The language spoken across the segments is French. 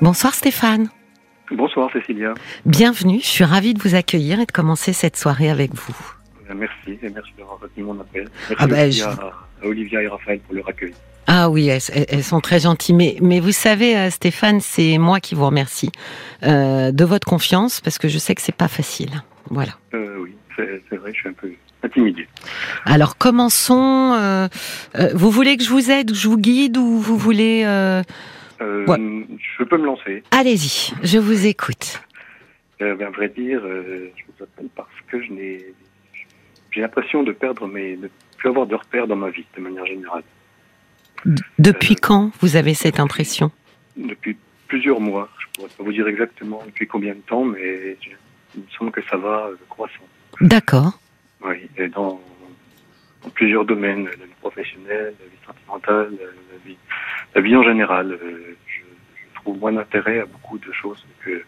Bonsoir Stéphane. Bonsoir Cécilia. Bienvenue, je suis ravie de vous accueillir et de commencer cette soirée avec vous. Euh, Merci et merci d'avoir retenu mon appel. Merci Ah ben, je- à, Olivia et Raphaël pour leur accueil. Ah oui, elles, sont très gentilles. Mais, mais vous savez, euh, Stéphane, c'est moi qui vous remercie euh, de votre confiance parce que je sais que c'est pas facile. Voilà. Euh, oui, c'est vrai, je suis un peu intimidé. Alors commençons. euh, vous voulez que je vous aide, que je vous guide ou vous voulez euh, Ouais. Je peux me lancer. Allez-y, je vous écoute. Euh, ben, à vrai dire, euh, je vous appelle parce que je n'ai, j'ai l'impression de perdre mes, de plus avoir de repères dans ma vie de manière générale. Depuis Euh, quand vous avez cette impression? Depuis plusieurs mois, je pourrais pas vous dire exactement depuis combien de temps, mais je- il me semble que ça va croissant. D'accord. Oui, et dans, dans plusieurs domaines, la vie professionnelle, la vie sentimentale, la vie, la vie en général. euh, je, je trouve moins d'intérêt à beaucoup de choses que,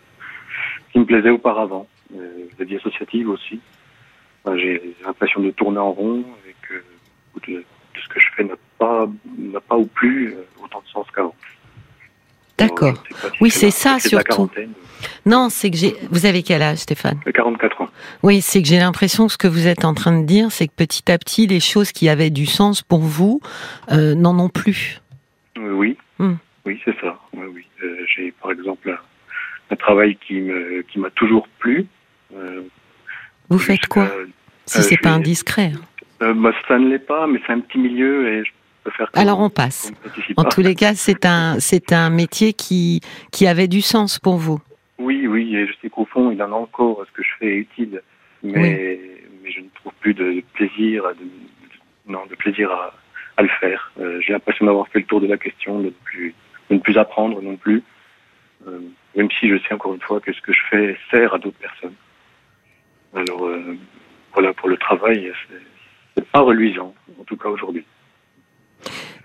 qui me plaisaient auparavant. Euh, la vie associative aussi. Enfin, J'ai l'impression de tourner en rond et que beaucoup de, de ce que je fais n'a pas, n'a pas ou plus euh, autant de sens qu'avant. D'accord. Si Oui, c'est ça, surtout. Non, c'est que j'ai. Vous avez quel âge, Stéphane? Euh, 44 ans. Oui, c'est que j'ai l'impression que ce que vous êtes en train de dire, c'est que petit à petit, les choses qui avaient du sens pour vous euh, n'en ont plus. Euh, oui, Hmm. oui, c'est ça. Oui, oui. Euh, J'ai par exemple un, un travail qui me qui m'a toujours plu. Euh, Vous faites quoi Si c'est pas indiscret. hein? bah, Ça ne l'est pas, mais c'est un petit milieu et je peux faire. comme- Alors on passe. En tous les cas, c'est un, c'est un métier qui, qui avait du sens pour vous. Oui, oui, et je sais qu'au fond, il en a encore. Ce que je fais est utile, mais mais je ne trouve plus de plaisir, de, non, de plaisir à, à le faire. Euh, J'ai l'impression d'avoir fait le tour de la question, de ne plus de ne plus apprendre non plus. Euh, même si je sais encore une fois que ce que je fais sert à d'autres personnes. Alors euh, voilà, pour le travail, c'est- pas reluisant, en tout cas aujourd'hui.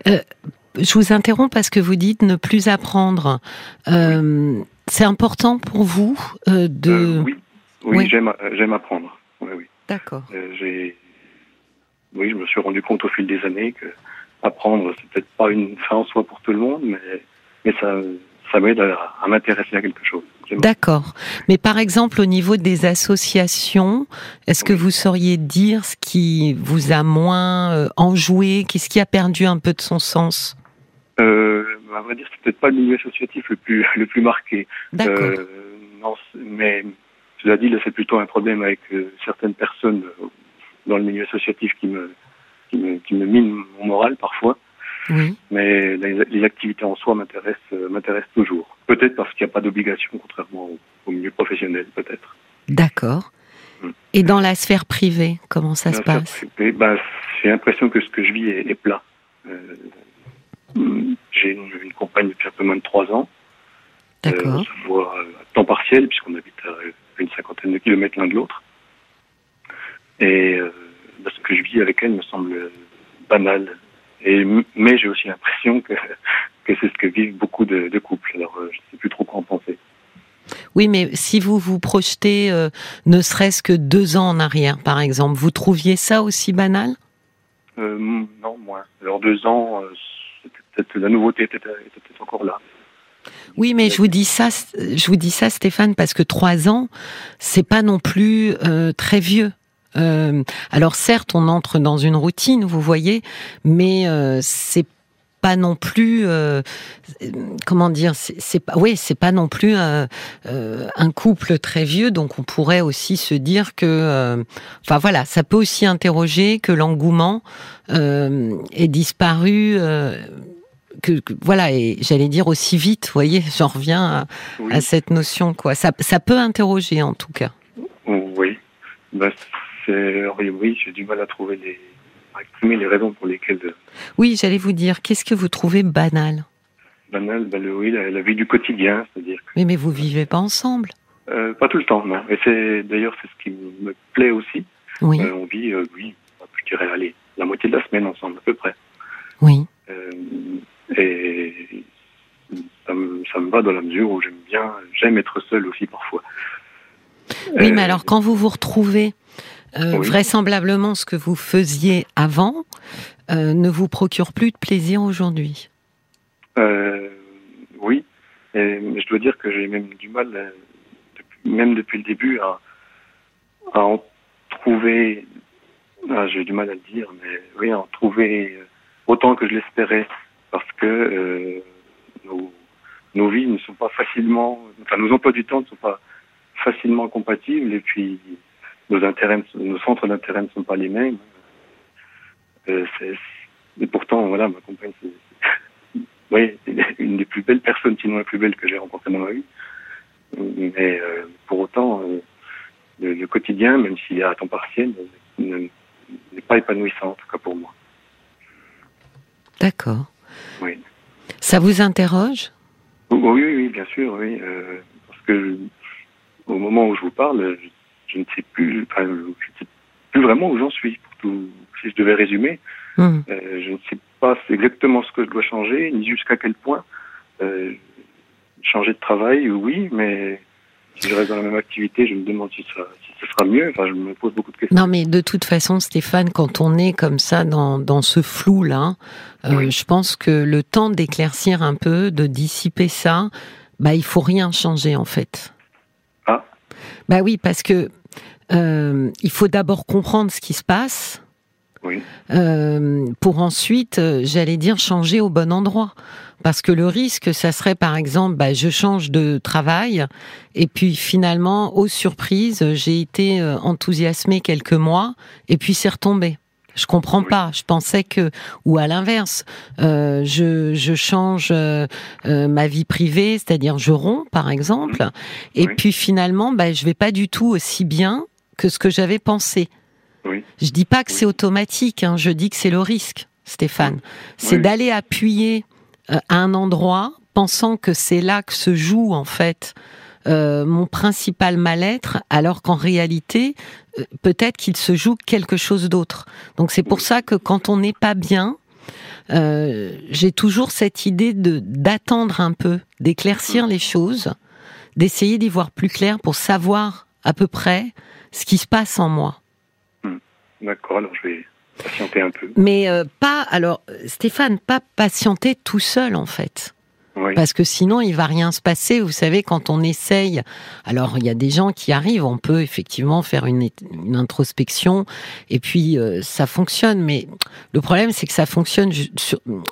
Je vous interromps parce que vous dites ne plus apprendre. Euh, c'est important pour vous euh, de. Oui, oui, Oui. j'aime apprendre. Oui, oui. D'accord. J'ai, oui, je me suis rendu compte au fil des années que apprendre, c'est peut-être pas une fin en soi pour tout le monde, mais, mais ça, ça m'aide à, à m'intéresser à quelque chose. D'accord. Mais par exemple, au niveau des associations, est-ce que vous sauriez dire ce qui vous a moins euh, enjoué Qu'est-ce qui a perdu un peu de son sens? Euh, à vrai dire, c'est peut-être pas le milieu associatif le plus, le plus marqué. D'accord. Euh, non, mais cela dit, là, c'est plutôt un problème avec euh, certaines personnes dans le milieu associatif qui me, qui me, qui me minent mon moral parfois. Oui. mais les, les activités en soi m'intéressent, euh, m'intéressent toujours. Peut-être parce qu'il n'y a pas d'obligation, contrairement au, au milieu professionnel, peut-être. D'accord. Mm. Et dans la sphère privée, comment ça se passe? C'est- ben, J'ai l'impression que ce que je vis est, est plat. Euh, mm, J'ai une, une compagne depuis un peu moins de trois ans. Euh, on D'accord. se voit euh, à temps partiel, puisqu'on habite à une cinquantaine de kilomètres l'un de l'autre. Et euh, avec elle me semble euh, banal. Et, mais j'ai aussi l'impression que, que c'est ce que vivent beaucoup de, de couples. Alors, euh, je ne sais plus trop quoi en penser. Oui, mais si vous vous projetez euh, ne serait-ce que deux ans en arrière, par exemple, vous trouviez ça aussi banal? Euh, non, moins. Alors, deux ans, euh, peut-être la nouveauté était, peut-être encore là. Oui, mais je vous dis ça, je vous dis ça, Stéphane, parce que trois ans, c'est pas non plus très vieux. Euh, alors certes, on entre dans une routine, vous voyez, mais euh, c'est pas non plus, euh, comment dire, c'est pas, oui, c'est pas non plus euh, euh, un couple très vieux, donc on pourrait aussi se dire que, euh, enfin voilà, ça peut aussi interroger que l'engouement est disparu. que, que- voilà et j'allais dire aussi vite, vous voyez, j'en reviens à, Oui. à cette notion quoi. Ça, ça peut interroger en tout cas. Oui. Ben, c'est, oui, j'ai du mal à trouver les, à exprimer les raisons pour lesquelles euh, Oui, j'allais vous dire, qu'est-ce que vous trouvez banal? banal, ben, le, oui, la, la vie du quotidien, c'est-à-dire que, Oui, mais vous vivez pas ensemble? euh, pas tout le temps, non. Et c'est, d'ailleurs, c'est ce qui me plaît aussi. Oui, Euh, on vit, euh, oui, je dirais, allez, la moitié de la semaine ensemble, à peu près. oui. Et ça me, ça me va dans la mesure où j'aime bien, j'aime être seul aussi parfois. Oui, mais alors quand vous vous retrouvez, euh, Oui. vraisemblablement ce que vous faisiez avant euh, ne vous procure plus de plaisir aujourd'hui. euh, oui, Et, mais je dois dire que j'ai même du mal, depuis- même depuis le début, à, à en trouver. ah, j'ai du mal à le dire, mais oui, à en trouver autant que je l'espérais, parce que nos, nos vies ne sont pas facilement, enfin nos emplois du temps ne sont pas facilement compatibles, et puis nos intérêts, nos centres d'intérêt ne sont pas les mêmes. Euh, et pourtant, voilà, ma compagne, c'est oui, une des plus belles personnes, sinon la plus belle que j'ai rencontrée dans ma vie. Mais euh, pour autant, euh, le, le quotidien, même s'il est à temps partiel, ne- n'est pas épanouissant, en tout cas pour moi. D'accord. Oui. Ça vous interroge? Oui, oui, oui, bien sûr, oui. euh, parce que au moment où je vous parle, je, je ne sais plus, enfin, je ne sais plus vraiment où j'en suis. Pour tout, si je devais résumer, Hmm. euh, je ne sais pas exactement ce que je dois changer, ni jusqu'à quel point. Euh, changer de travail, oui, mais si je reste dans la même activité, je me demande si ça, si sera mieux. Enfin, je me pose beaucoup de questions. Non, mais de toute façon, Stéphane, quand on est comme ça dans, dans ce flou-là, euh, Oui. je pense que le temps d'éclaircir un peu, de dissiper ça, bah, il faut rien changer en fait. Ah. Bah oui, parce que euh, il faut d'abord comprendre ce qui se passe. Oui. euh, pour ensuite, euh, j'allais dire, changer au bon endroit. Parce que le risque, ça serait par exemple, bah, je change de travail et puis finalement, aux surprises, j'ai été enthousiasmée quelques mois et puis c'est retombé. Je comprends Oui. pas. Je pensais que, ou à l'inverse, euh, je, je change euh, euh, ma vie privée, c'est-à-dire je romps par exemple, et Oui. puis finalement, bah, je vais pas du tout aussi bien que ce que j'avais pensé. Oui. Je dis pas que c'est automatique, hein, je dis que c'est le risque, Stéphane. C'est d'aller appuyer euh, à un endroit, pensant que c'est là que se joue en fait mon principal mal-être, alors qu'en réalité, euh, peut-être qu'il se joue quelque chose d'autre. Donc c'est pour ça que quand on n'est pas bien, euh, j'ai toujours cette idée de d'attendre un peu, d'éclaircir les choses, d'essayer d'y voir plus clair pour savoir à peu près ce qui se passe en moi. D'accord, alors je vais patienter un peu. Mais euh, pas, alors euh, Stéphane, pas patienter tout seul en fait. Oui. Parce que sinon, il va rien se passer. Vous savez, quand on essaye, alors il y a des gens qui arrivent, on peut effectivement faire une, une introspection et puis euh, ça fonctionne. Mais le problème, c'est que ça fonctionne ju-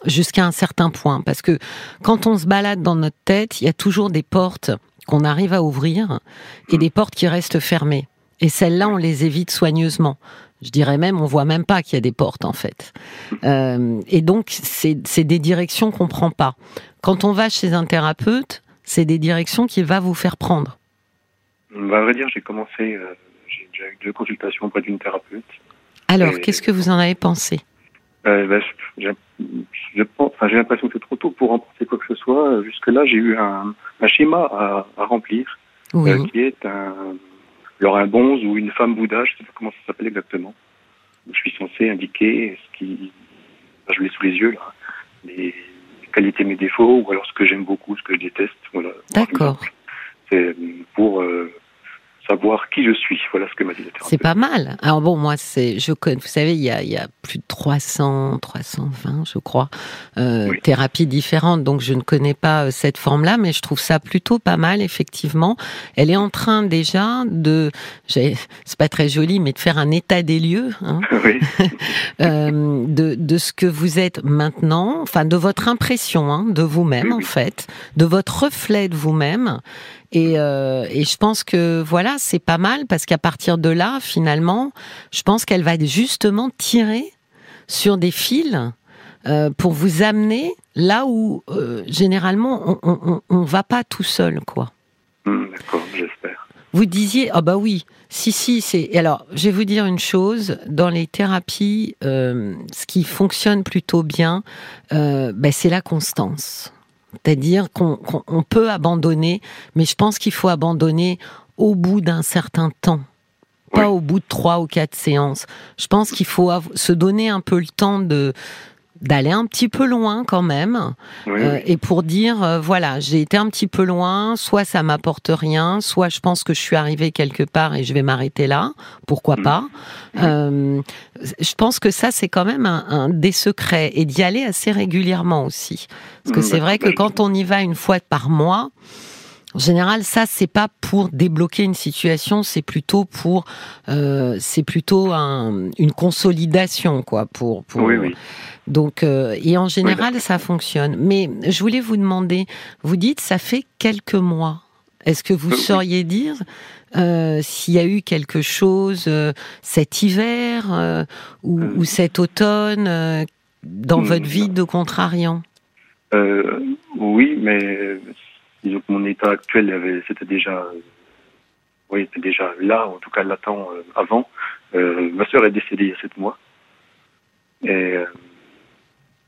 jusqu'à un certain point. Parce que quand on se balade dans notre tête, il y a toujours des portes qu'on arrive à ouvrir et des portes qui restent fermées. Et celles-là, on les évite soigneusement. Je dirais même, on voit même pas qu'il y a des portes en fait. Euh, et donc, c'est des directions qu'on prend pas. Quand on va chez un thérapeute, c'est des directions qu'il va vous faire prendre. Bah, à vrai dire, j'ai commencé, euh, j'ai déjà eu deux consultations auprès d'une thérapeute. Alors, qu'est-ce que vous en avez pensé? Euh, bah, j'ai enfin, l'impression que c'est trop tôt pour remporter quoi que ce soit. Jusque-là, j'ai eu un, un schéma à, à remplir, Oui. euh, qui est un, alors un bonze ou une femme Bouddha, je ne sais pas comment ça s'appelle exactement. Je suis censé indiquer ce qui, enfin, je l'ai sous les yeux là, les qualités, mes défauts, ou alors ce que j'aime beaucoup, ce que je déteste. Voilà. D'accord. C'est pour euh, savoir qui je suis. Voilà ce que m'a dit la. C'est pas mal. Alors bon, moi, c'est, je connais, vous savez, il y a, il y a plus de 300, 320, je crois, euh, Oui. thérapies différentes. Donc, je ne connais pas euh, cette forme-là, mais je trouve ça plutôt pas mal, effectivement. Elle est en train déjà de, j'ai- c'est pas très joli, mais de faire un état des lieux, hein, oui. euh, de, de ce que vous êtes maintenant, enfin de votre impression hein, de vous-même Oui, en fait, de votre reflet de vous-même. Et, euh, et je pense que voilà, c'est pas mal parce qu'à partir de là, finalement, je pense qu'elle va justement tirer sur des fils euh, pour vous amener là où euh, généralement on, on, on va pas tout seul, quoi. Hum, D'accord, j'espère. Vous disiez, ah bah oui, si, si, c'est. Alors, je vais vous dire une chose, dans les thérapies, euh, ce qui fonctionne plutôt bien, euh, ben, c'est la constance. C'est-à-dire qu'on qu'on- on peut abandonner, mais je pense qu'il faut abandonner au bout d'un certain temps. Pas au bout de trois ou quatre séances. Je pense qu'il faut se donner un peu le temps de, d'aller un petit peu loin quand même. Euh, et pour dire euh, voilà j'ai été un petit peu loin soit ça m'apporte rien soit je pense que je suis arrivée quelque part et je vais m'arrêter là. Pourquoi mm. pas? Euh, je pense que ça c'est quand même un, des secrets. Et d'y aller assez régulièrement aussi. Parce que mm, c'est vrai que quand on y va une fois par mois en général, ça c'est pas pour débloquer une situation, c'est plutôt pour, euh, c'est plutôt un, une consolidation, quoi. Pour, pour... Oui, oui. Donc, euh, et en général, ça fonctionne. Mais je voulais vous demander, vous dites, ça fait quelques mois. Est-ce que vous euh, sauriez dire euh, s'il y a eu quelque chose cet hiver ou, ou, cet automne dans hmm. votre vie de contrariant? Oui, mais disons que mon état actuel, c'était déjà, oui, c'était déjà là, en tout cas latent avant. ma sœur est décédée il y a sept mois. Et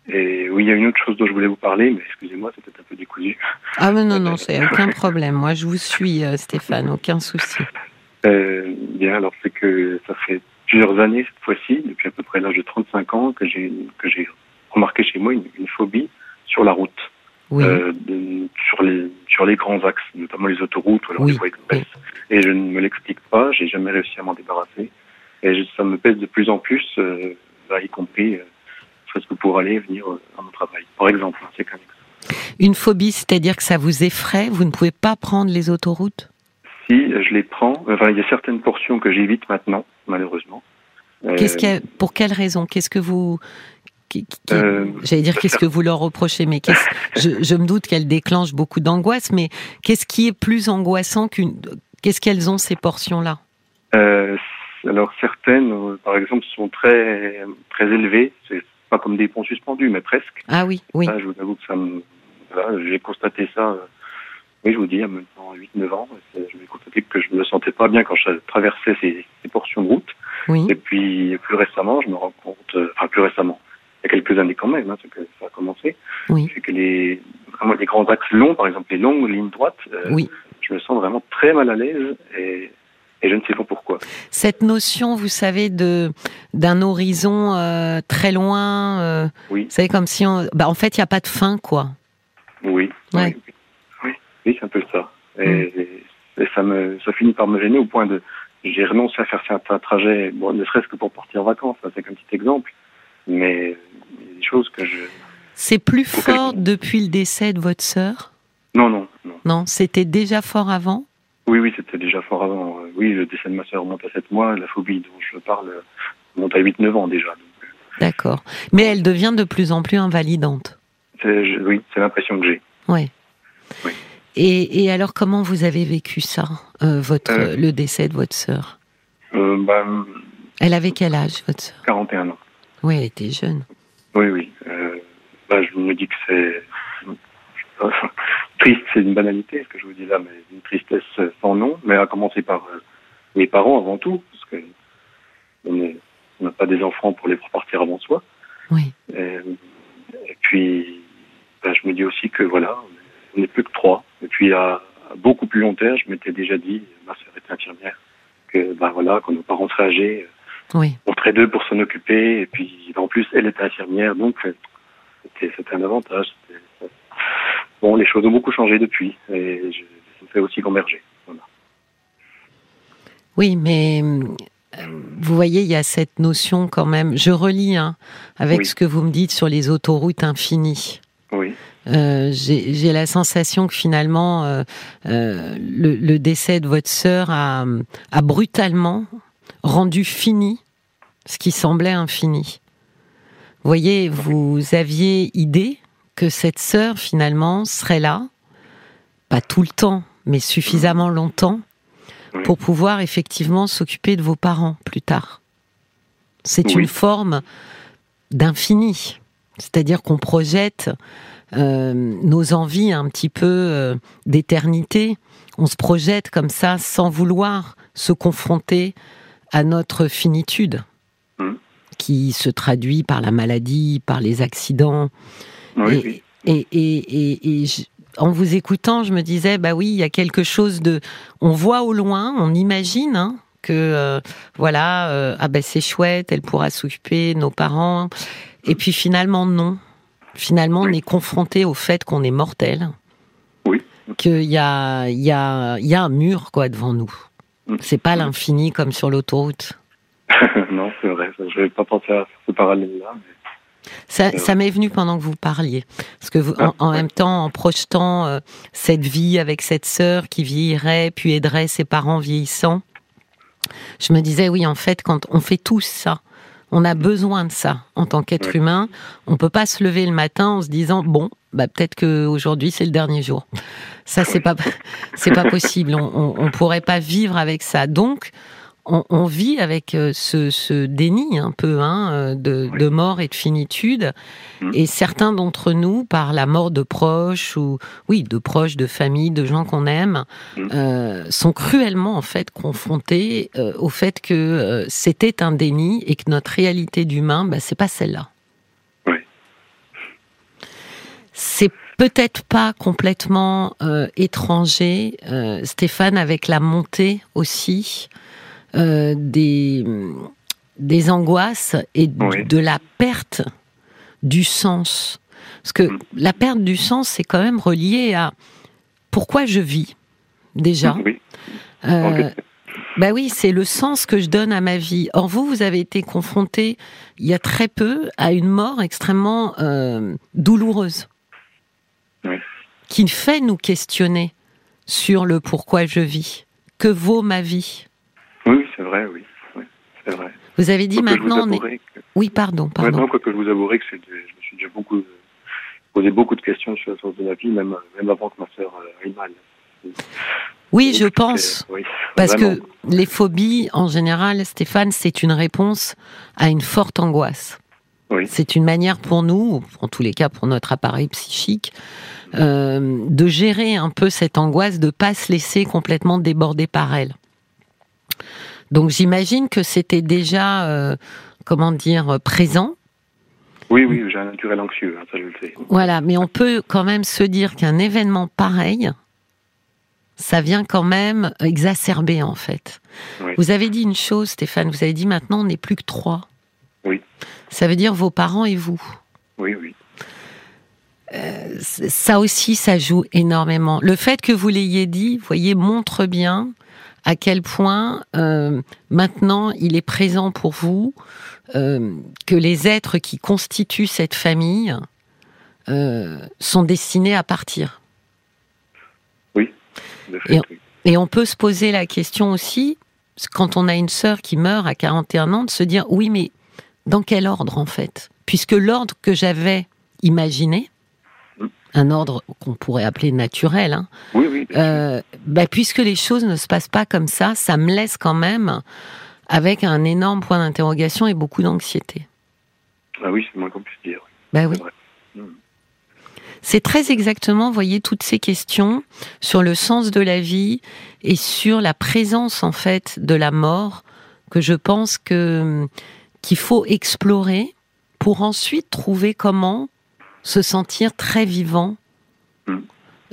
et oui, il y a une autre chose dont je voulais vous parler, mais excusez-moi, c'est peut-être un peu décousu. Ah mais non, non, c'est aucun problème. Moi, je vous suis, euh, Stéphane, aucun souci. Euh, bien, alors c'est que ça fait plusieurs années cette fois-ci, depuis à peu près l'âge de 35 ans, que j'ai que j'ai remarqué chez moi une, phobie sur la route, oui. euh, de, sur les sur les grands axes, notamment les autoroutes ou alors oui. les voies express. Et je ne me l'explique pas, j'ai jamais réussi à m'en débarrasser, et ça me pèse de plus en plus, euh, bah, y compris. Euh, que pour aller venir euh, à mon travail. Par exemple, c'est quand Une phobie, c'est-à-dire que ça vous effraie Vous ne pouvez pas prendre les autoroutes? Si, je les prends. Enfin, il y a certaines portions que j'évite maintenant, malheureusement. Qu'est-ce euh, pour quelle raison? Qu'est-ce que vous euh, J'allais dire qu'est-ce que vous leur reprochez, mais je, je, me doute qu'elles déclenchent beaucoup d'angoisse, mais qu'est-ce qui est plus angoissant qu'une Qu'est-ce qu'elles ont ces portions-là? Euh, Alors certaines, par exemple, sont très très élevées. C'est pas comme des ponts suspendus, mais presque. Ah oui, oui. je vous avoue que ça me, voilà, j'ai constaté ça. Euh, oui, je vous dis, a maintenant 8-9 ans, je me constaté que je me sentais pas bien quand je traversais ces, ces portions de route. Oui. Et puis, plus récemment, je me rends compte, euh, enfin, plus récemment, il y a quelques années quand même, hein, que ça a commencé. Oui. C'est que les, vraiment, les grands axes longs, par exemple, les longues lignes droites, euh, oui. je me sens vraiment très mal à l'aise et et je ne sais pas pourquoi. Cette notion, vous savez, de d'un horizon euh, très loin, euh, oui. vous savez, comme si on, bah, en fait, il n'y a pas de fin, quoi. Oui, ouais. oui, oui, oui c'est un peu ça. Et, mm. et, ça me, ça finit par me gêner au point de, j'ai renoncé à faire certains trajets, bon, ne serait-ce que pour partir en vacances, c'est un petit exemple, mais il y a des choses que je. C'est plus fort depuis le décès de votre sœur. Non, non, non. Non, c'était déjà fort avant. Oui, oui, c'était déjà fort avant. Euh, oui, le décès de ma sœur remonte à 7 mois, la phobie dont je parle remonte à 8-9 ans déjà. Euh. D'accord. Mais elle devient de plus en plus invalidante. oui, c'est l'impression que j'ai. Ouais. Oui. Et, et, alors, comment vous avez vécu ça, euh, votre, euh, le décès de votre sœur? Euh, bah, Elle avait quel âge, votre sœur? 41 ans. Oui, elle était jeune. Oui, oui. Bah, je me dis que c'est triste, c'est une banalité, ce que je vous dis là, mais une tristesse sans nom, mais à commencer par euh, mes parents avant tout, parce que on n'a pas des enfants pour les faire partir avant soi. Oui. Et, et puis, ben, je me dis aussi que voilà, on n'est plus que trois. Et puis, à, à, beaucoup plus long terme, je m'étais déjà dit, ma sœur était infirmière, que ben voilà, quand nos parents seraient âgés, oui. on serait deux pour s'en occuper. Et puis, en plus, elle était infirmière, donc c'était un avantage. Bon, les choses ont beaucoup changé depuis et je, ça me fait aussi converger. Voilà. Oui, mais euh, vous voyez, il y a cette notion quand même. Je relis hein, avec oui. ce que vous me dites sur les autoroutes infinies. Oui. Euh, J'ai la sensation que finalement, euh, euh, le, le, décès de votre sœur a, a, brutalement rendu fini ce qui semblait infini. Vous voyez, vous aviez idée que cette sœur finalement serait là, pas tout le temps, mais suffisamment longtemps pour pouvoir effectivement s'occuper de vos parents plus tard. C'est oui. une forme d'infini, c'est-à-dire qu'on projette euh, nos envies un petit peu euh, d'éternité, on se projette comme ça sans vouloir se confronter à notre finitude, mmh. qui se traduit par la maladie, par les accidents, oui, et, et, et, et je, en vous écoutant, je me disais, bah oui, il y a quelque chose de. On voit au loin, on imagine hein, que euh, voilà, euh, ah ben c'est chouette, elle pourra s'occuper nos parents. Et puis finalement, non. Finalement, on est confronté au fait qu'on est mortel. Oui. Qu'il y a, y, a, y a un mur quoi devant nous. Mm. C'est pas l'infini comme sur l'autoroute. non, c'est vrai. Je n'avais pas pensé à ce parallèle-là. Mais... Ça, ça m'est venu pendant que vous parliez. Parce que vous, en, en même temps, en projetant euh, cette vie avec cette sœur qui vieillirait, puis aiderait ses parents vieillissants, je me disais, oui, en fait, quand on fait tous ça, on a besoin de ça en tant qu'être humain. On peut pas se lever le matin en se disant, bon, bah, peut-être que aujourd'hui c'est le dernier jour. Ça, c'est pas, c'est pas possible. On, on, on pourrait pas vivre avec ça. Donc, on, on vit avec euh, ce, ce déni un peu hein, euh, de, de mort et de finitude. Mm. Et certains d'entre nous, par la mort de proches ou oui, de proches, de famille, de gens qu'on aime, Mm. euh, sont cruellement en fait confrontés euh, au fait que euh, c'était un déni et que notre réalité d'humain, bah, c'est pas celle-là. Oui. C'est peut-être pas complètement euh, étranger, euh, Stéphane, avec la montée aussi euh, des, des angoisses et Oui. de la perte du sens. Parce que Mm. la perte du sens, c'est quand même relié à pourquoi je vis, déjà. Oui. Euh, bah oui, c'est le sens que je donne à ma vie. Or, vous, vous avez été confronté il y a très peu à une mort extrêmement euh, douloureuse. Oui. Qui fait nous questionner sur le pourquoi je vis. Que vaut ma vie Oui, c'est vrai, oui. oui c'est vrai. Vous avez dit maintenant, vous on est... que... Oui, pardon, pardon. Maintenant, quoi que je vous avouerai que je me suis déjà beaucoup posé beaucoup de questions sur le sens de la vie, même, même avant que ma sœur euh, aille mal. Oui, je pense. oui, Parce vraiment. que les phobies, en général, Stéphane, c'est une réponse à une forte angoisse. Oui. C'est une manière pour nous, en tous les cas pour notre appareil psychique, euh, de gérer un peu cette angoisse, de pas se laisser complètement déborder par elle. Donc j'imagine que c'était déjà, euh, comment dire, présent. Oui, oui, j'ai un naturel anxieux, hein, ça je le sais. Voilà, mais on peut quand même se dire qu'un événement pareil, ça vient quand même exacerber en fait. Oui. Vous avez dit une chose, Stéphane, vous avez dit maintenant on n'est plus que trois. Oui. Ça veut dire vos parents et vous. Oui, oui. Ça aussi, ça joue énormément. Le fait que vous l'ayez dit, vous voyez, montre bien à quel point euh, maintenant il est présent pour vous, euh, que les êtres qui constituent cette famille euh, sont destinés à partir. De fait, Et- oui. Et on peut se poser la question aussi, quand on a une sœur qui meurt à 41 ans, de se dire oui, mais dans quel ordre en fait? Puisque l'ordre que j'avais imaginé, un ordre qu'on pourrait appeler naturel, hein, Oui, oui. euh, bah, puisque les choses ne se passent pas comme ça, ça me laisse quand même avec un énorme point d'interrogation et beaucoup d'anxiété. Ah oui, c'est moins qu'on puisse dire. Bah oui. C'est très exactement, vous voyez, toutes ces questions sur le sens de la vie et sur la présence, en fait, de la mort que je pense que, qu'il faut explorer pour ensuite trouver comment se sentir très vivant. Mm.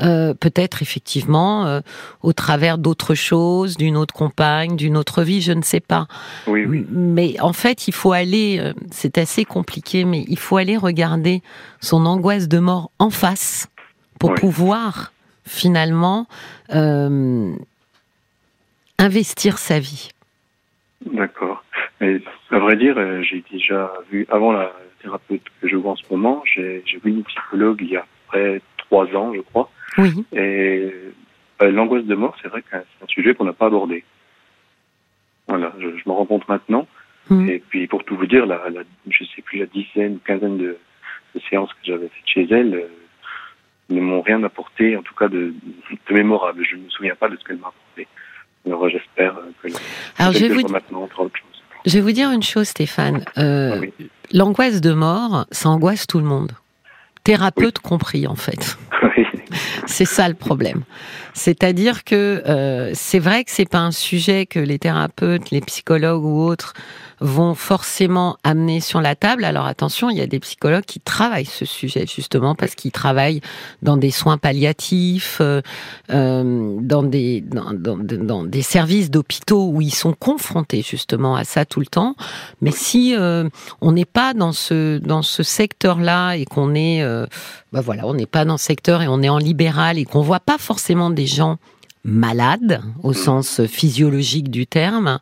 Euh, peut-être effectivement euh, au travers d'autres choses, d'une autre compagne, d'une autre vie, je ne sais pas. Oui, oui. Mais en fait, il faut aller, euh, c'est assez compliqué, mais il faut aller regarder son angoisse de mort en face pour Oui. pouvoir finalement investir sa vie. D'accord. Mais à vrai dire, euh, j'ai déjà vu, avant la thérapeute que je vois en ce moment, j'ai vu une psychologue il y a près trois ans, je crois. Oui, Et euh, l'angoisse de mort, c'est vrai que c'est un sujet qu'on n'a pas abordé. Voilà, je, je m'en rends compte maintenant. Mm. Et puis pour tout vous dire, la, la, je sais plus la dizaine, quinzaine de, de séances que j'avais faites chez elle euh, ne m'ont rien apporté, en tout cas de, de mémorable. Je ne me souviens pas de ce qu'elle m'a apporté. Alors j'espère que Alors, je vais vous- maintenant entre autre chose. Je vais vous dire une chose, Stéphane. Euh, Ah oui. L'angoisse de mort, ça angoisse tout le monde. Thérapeute compris, en fait. Oui. C'est ça le problème. C'est-à-dire que euh, c'est vrai que c'est pas un sujet que les thérapeutes, les psychologues ou autres vont forcément amener sur la table. Alors attention, il y a des psychologues qui travaillent ce sujet justement parce qu'ils travaillent dans des soins palliatifs, euh, euh, dans des dans, dans, dans des services d'hôpitaux où ils sont confrontés justement à ça tout le temps. Mais si euh, on n'est pas dans ce dans ce secteur-là et qu'on est, euh, bah voilà, on n'est pas dans ce secteur et on est en libéral et qu'on voit pas forcément des gens malade au mm. sens physiologique du terme,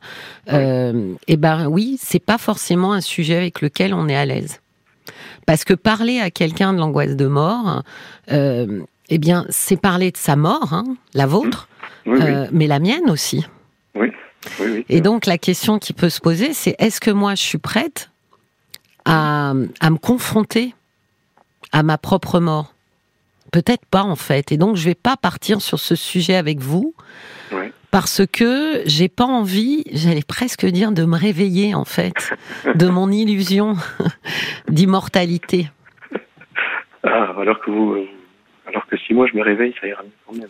euh, et eh ben oui, c'est pas forcément un sujet avec lequel on est à l'aise. Parce que parler à quelqu'un de l'angoisse de mort, euh, eh bien, c'est parler de sa mort, hein, la vôtre, mm. euh, mais la mienne aussi. Oui. Et donc la question qui peut se poser, c'est est-ce que moi je suis prête à, à me confronter à ma propre mort? Peut-être pas en fait. Et donc je vais pas partir sur ce sujet avec vous. Parce que j'ai pas envie, j'allais presque dire, de me réveiller en fait de mon illusion d'immortalité. Ah, alors que vous, euh, alors que si moi je me réveille, ça ira mieux quand même.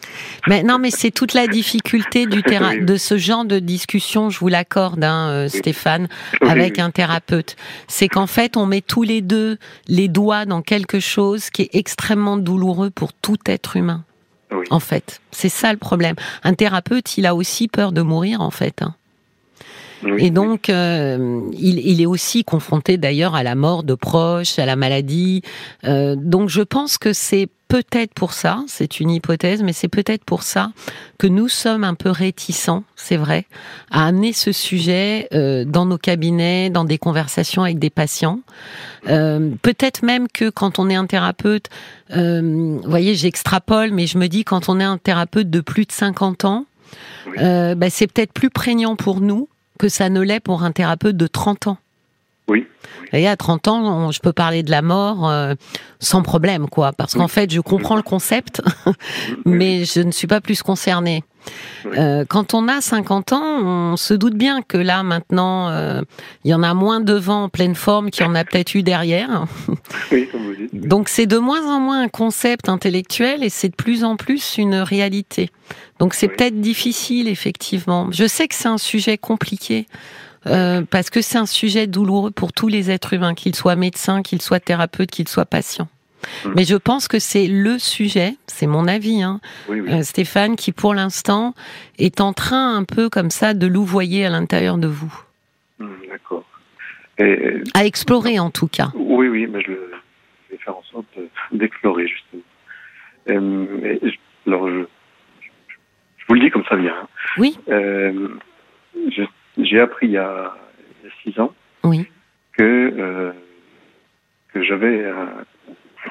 Mais non, mais c'est toute la difficulté du terrain, de ce genre de discussion, je vous l'accorde, hein, euh, Stéphane, avec un thérapeute. C'est qu'en fait, on met tous les deux les doigts dans quelque chose qui est extrêmement douloureux pour tout être humain. En fait, c'est ça le problème. Un thérapeute, il a aussi peur de mourir, en fait. Hein. et donc, euh, il, il, est aussi confronté d'ailleurs à la mort de proches, à la maladie. Euh, donc, je pense que c'est peut-être pour ça, c'est une hypothèse, mais c'est peut-être pour ça que nous sommes un peu réticents, c'est vrai, à amener ce sujet euh, dans nos cabinets, dans des conversations avec des patients. Euh, peut-être même que quand on est un thérapeute, euh, vous voyez, j'extrapole, mais je me dis quand on est un thérapeute de plus de 50 ans, bah, c'est peut-être plus prégnant pour nous que ça ne l'est pour un thérapeute de 30 ans. Oui. Et à 30 ans, je peux parler de la mort euh, sans problème, quoi. Parce qu'en fait, je comprends le concept, mais je ne suis pas plus concernée. Euh, quand on a 50 ans, on se doute bien que là, maintenant, euh, il y en a moins devant en pleine forme qu'il y en a peut-être eu derrière. Oui, comme vous dites. Donc c'est de moins en moins un concept intellectuel et c'est de plus en plus une réalité. Donc c'est peut-être difficile, effectivement. Je sais que c'est un sujet compliqué. Euh, parce que c'est un sujet douloureux pour tous les êtres humains, qu'ils soient médecins, qu'ils soient thérapeutes, qu'ils soient patients. Hum. Mais je pense que c'est le sujet, c'est mon avis, hein, euh, Stéphane, qui pour l'instant est en train un peu comme ça de louvoyer à l'intérieur de vous. Hum, d'accord. À explorer en tout cas. Oui, oui, mais je, vais faire en sorte d'explorer justement. Euh, alors, je, vous le dis comme ça vient. Hein. Oui. je j'ai appris il y, a, six ans oui. que, euh, que j'avais un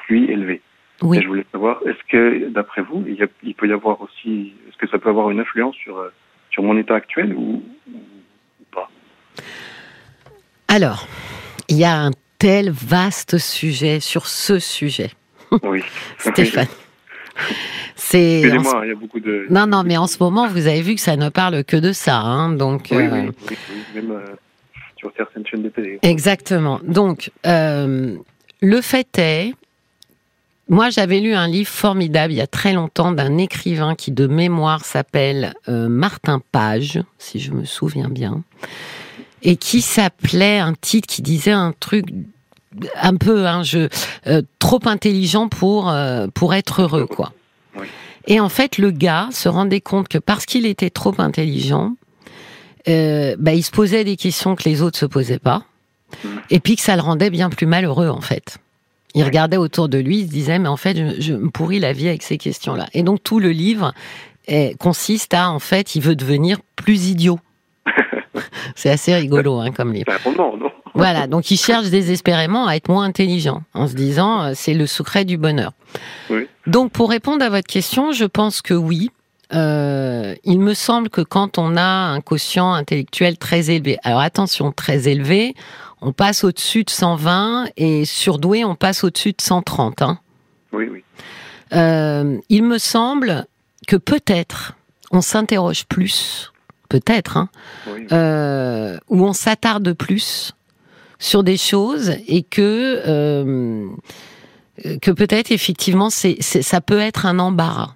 QI élevé. Oui. Et je voulais savoir, est-ce que, d'après vous, il, il, peut y avoir aussi, est-ce que ça peut avoir une influence sur, euh, sur mon état actuel ou, ou pas? Alors, il y a un tel vaste sujet sur ce sujet. Oui. Stéphane. Excusez-moi, il y a beaucoup de. Non, non, mais en ce moment, vous avez vu que ça ne parle que de ça, hein, donc. Oui, oui, euh, oui, même euh, sur certaines chaînes de télé. Exactement. Donc, euh, le fait est, moi, j'avais lu un livre formidable il y a très longtemps d'un écrivain qui, de mémoire, s'appelle Martin Page, si je me souviens bien, et qui s'appelait un titre qui disait un truc un peu un jeu trop intelligent pour pour être heureux quoi. Et en fait, le gars se rendait compte que parce qu'il était trop intelligent, euh, bah, il se posait des questions que les autres se posaient pas, et puis que ça le rendait bien plus malheureux en fait. Il regardait autour de lui, il se disait mais en fait je, me pourris la vie avec ces questions-là. Et donc tout le livre consiste à en fait il veut devenir plus idiot. C'est assez rigolo hein, comme livre. non? Voilà, donc il cherche désespérément à être moins intelligent, en se disant euh, c'est le secret du bonheur. Donc pour répondre à votre question, je pense que oui. Euh, il me semble que quand on a un quotient intellectuel très élevé, alors attention, très élevé, on passe au-dessus de 120 et surdoué, on passe au-dessus de 130. Hein. Oui, oui. Euh, il me semble que peut-être on s'interroge plus, peut-être, hein, euh, où on s'attarde plus sur des choses et que euh, que peut-être effectivement c'est ça peut être un embarras.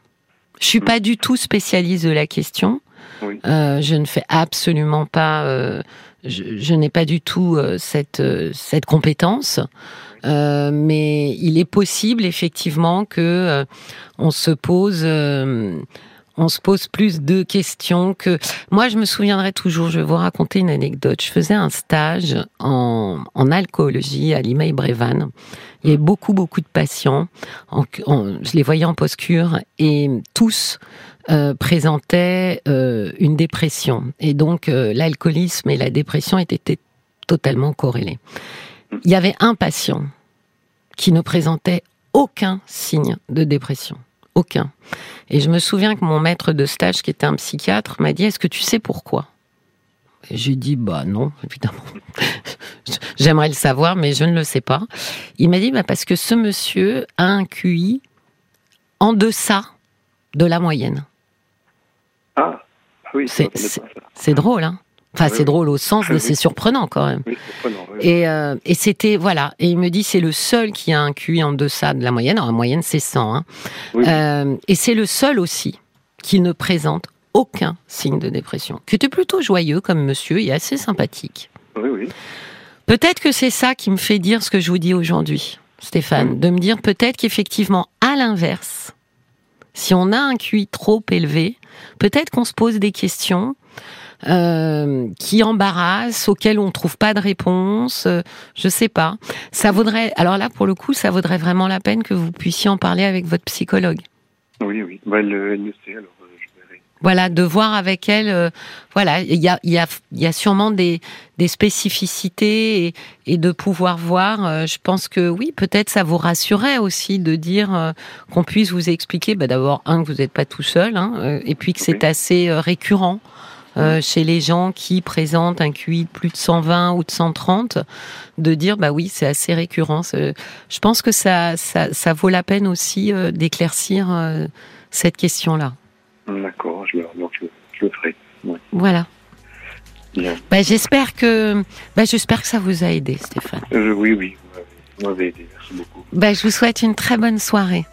Je suis pas du tout spécialiste de la question. Oui. Euh, je ne fais absolument pas. euh, je, je n'ai pas du tout euh, cette cette compétence. Mais il est possible effectivement que on se pose. On se pose plus de questions que moi je me souviendrai toujours je vais vous raconter une anecdote. Je faisais un stage en, en alcoolologie à l'IMEI Brévannes il y avait beaucoup beaucoup de patients. En- en- je les voyais en post-cure et tous euh, présentaient euh, une dépression. Et donc euh, l'alcoolisme et la dépression étaient totalement corrélés. Il y avait un patient qui ne présentait aucun signe de dépression aucun et je me souviens que mon maître de stage, qui était un psychiatre, m'a dit Est-ce que tu sais pourquoi? J'ai dit Bah non, évidemment. J'aimerais le savoir, mais je ne le sais pas. Il m'a dit bah, Parce que ce monsieur a un QI en deçà de la moyenne. Ah, oui. C'est drôle, hein Enfin, c'est drôle au sens de Oui. c'est surprenant quand même. Oui, c'est surprenant, oui. Et, euh, et c'était, voilà. Et il me dit C'est le seul qui a un QI en deçà de la moyenne. Alors, la moyenne, c'est 100. Hein. Oui. Euh, et c'est le seul aussi qui ne présente aucun signe de dépression. Qui était plutôt joyeux comme monsieur et assez sympathique. Oui, oui. Peut-être que c'est ça qui me fait dire ce que je vous dis aujourd'hui, Stéphane. Mm. De me dire peut-être qu'effectivement, à l'inverse, si on a un QI trop élevé, peut-être qu'on se pose des questions euh, qui embarrassent, auxquelles on ne trouve pas de réponse. euh, je sais pas. Ça vaudrait. Alors là, pour le coup, ça vaudrait vraiment la peine que vous puissiez en parler avec votre psychologue. Oui, oui. Bah, elle, elle le sait, alors euh, je verrai. Voilà, de voir avec elle. euh, voilà, il y a, y, a, y a sûrement des, des spécificités et, et de pouvoir voir. euh, je pense que oui, peut-être ça vous rassurait aussi de dire euh, qu'on puisse vous expliquer. Bah, D'abord, un, que vous n'êtes pas tout seul, hein, et puis que c'est assez récurrent. Euh, chez les gens qui présentent un QI de plus de 120 ou de 130, de dire bah oui c'est assez récurrent. Je pense que ça, ça, ça vaut la peine aussi euh, d'éclaircir euh, cette question-là. D'accord, je, je, je le ferai. Ouais. Voilà. Bah, j'espère que bah, j'espère que ça vous a aidé, Stéphane. Oui, oui, vous m'avez- aidé. Merci beaucoup. Bah, je vous souhaite une très bonne soirée.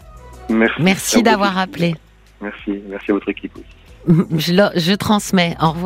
Merci. Merci d'avoir appelé. Merci. Merci à votre équipe aussi. Je, transmets. Au revoir.